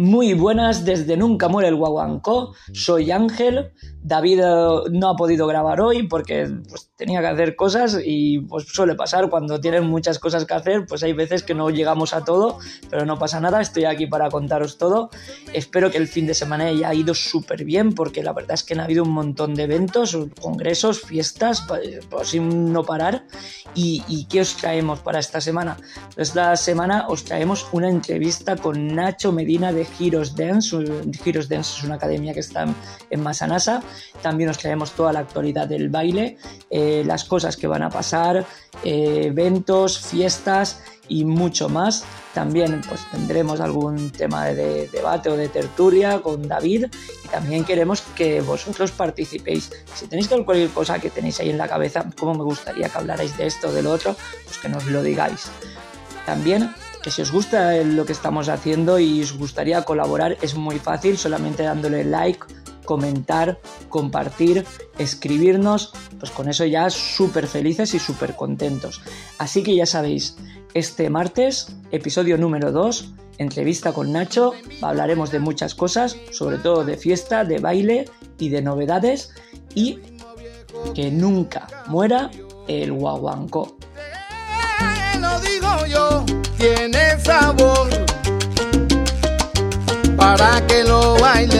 Muy buenas desde Nunca Muere el Guaguancó. Soy Ángel. David eh, no ha podido grabar hoy porque pues, tenía que hacer cosas y pues suele pasar cuando tienen muchas cosas que hacer, pues hay veces que no llegamos a todo, pero no pasa nada, estoy aquí para contaros todo. Espero que el fin de semana haya ido súper bien porque la verdad es que han habido un montón de eventos, congresos, fiestas, pues, sin no parar. ¿Y, ¿Y qué os traemos para esta semana? Esta semana os traemos una entrevista con Nacho Medina de Heroes Dance. Heroes Dance es una academia que está en Masanasa. También os traemos toda la actualidad del baile, eh, las cosas que van a pasar, eh, eventos, fiestas y mucho más. También pues, tendremos algún tema de, debate o de tertulia con David y también queremos que vosotros participéis. Si tenéis cualquier cosa que tenéis ahí en la cabeza, como me gustaría que hablarais de esto o de lo otro, pues que nos lo digáis. También que si os gusta lo que estamos haciendo y os gustaría colaborar es muy fácil solamente dándole like, comentar, compartir, escribirnos, pues con eso ya súper felices y súper contentos. Así que ya sabéis, este martes, episodio número 2, entrevista con Nacho, hablaremos de muchas cosas, sobre todo de fiesta, de baile y de novedades y que nunca muera el guaguancó tiene sabor para que lo bailes con